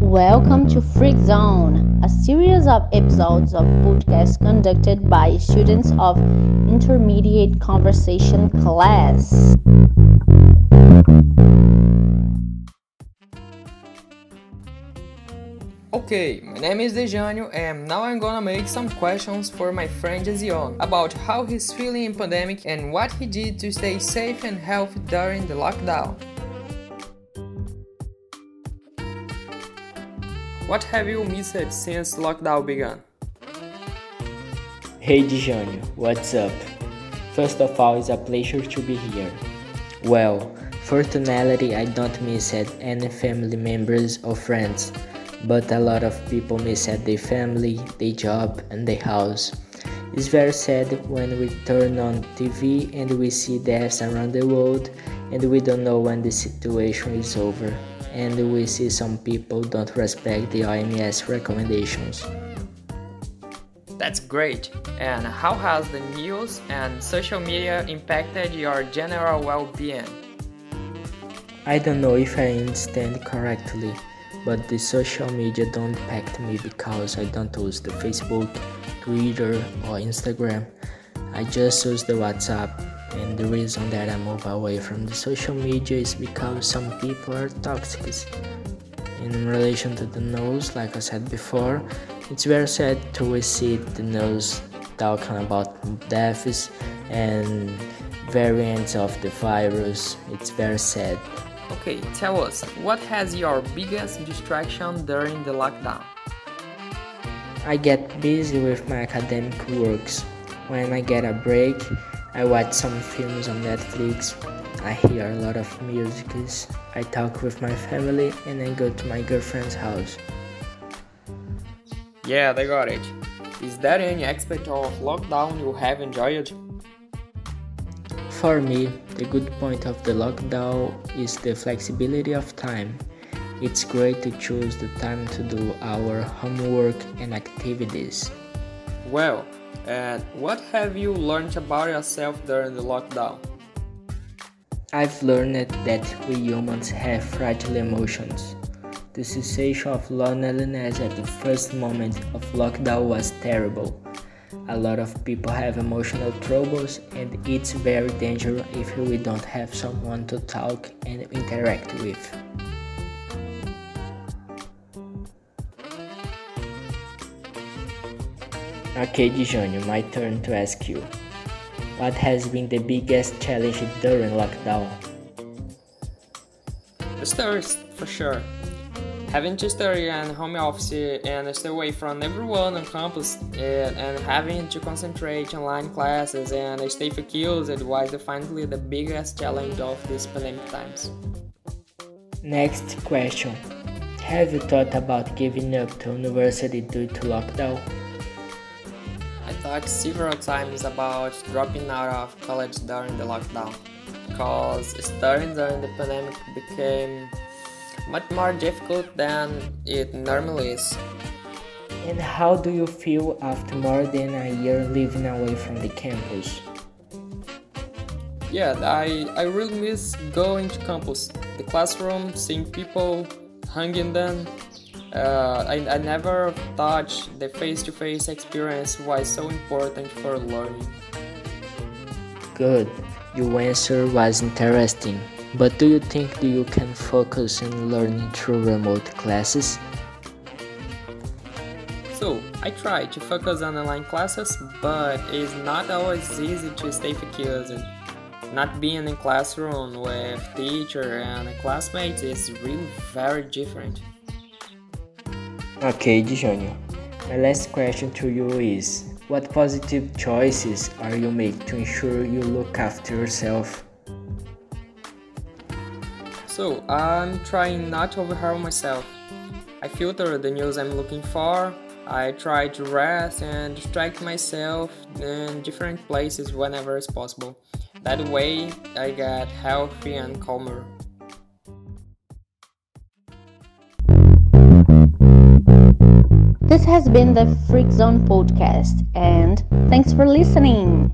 Welcome to Freak Zone, a series of episodes of podcasts conducted by students of intermediate conversation class. Okay, my name is Djanio and now I'm gonna make some questions for my friend Ezion about how he's feeling in pandemic and what he did to stay safe and healthy during the lockdown. What have you missed since lockdown began? Hey Djanio, what's up? First of all, it's a pleasure to be here. Well, fortunately, I don't miss any family members or friends, but a lot of people miss their family, their job, and their house. It's very sad when we turn on TV and we see deaths around the world and we don't know when the situation is over and we see some people don't respect the OMS recommendations. That's great. And how has the news and social media impacted your general well-being? I don't know if I understand correctly, but the social media don't impact me because I don't use the Facebook, Twitter or Instagram. I just use the WhatsApp and the reason that I move away from the social media is because some people are toxic. In relation to the news, like I said before, it's very sad to see the news talking about deaths and variants of the virus. It's very sad. Okay, tell us, what has your biggest distraction during the lockdown? I get busy with my academic works. When I get a break, I watch some films on Netflix. I hear a lot of music. I talk with my family and I go to my girlfriend's house. Yeah, they got it. Is there any aspect of lockdown you have enjoyed? For me, the good point of the lockdown is the flexibility of time. It's great to choose the time to do our homework and activities. Well, and what have you learned about yourself during the lockdown? I've learned that we humans have fragile emotions. The sensation of loneliness at the first moment of lockdown was terrible. A lot of people have emotional troubles, and it's very dangerous if we don't have someone to talk and interact with. Okay, Djanio, my turn to ask you. What has been the biggest challenge during lockdown? The studies, for sure. Having to study in home office and stay away from everyone on campus and, and having to concentrate online classes and stay focused was definitely the biggest challenge of these pandemic times. Next question. Have you thought about giving up to university due to lockdown? Thought several times about dropping out of college during the lockdown because studying during the pandemic became much more difficult than it normally is. And how do you feel after more than a year living away from the campus? Yeah, I, I really miss going to campus, the classroom, seeing people, hanging them, uh, I, I never thought the face-to-face experience was so important for learning. Good. Your answer was interesting. But do you think you can focus on learning through remote classes? So, I try to focus on online classes, but it's not always easy to stay focused. Not being in classroom with teacher and classmates is really very different. Okay, Djanio. My last question to you is What positive choices are you make to ensure you look after yourself? So, I'm trying not to overwhelm myself. I filter the news I'm looking for. I try to rest and distract myself in different places whenever it's possible. That way, I get healthy and calmer. Has been the Freak Zone podcast, and thanks for listening.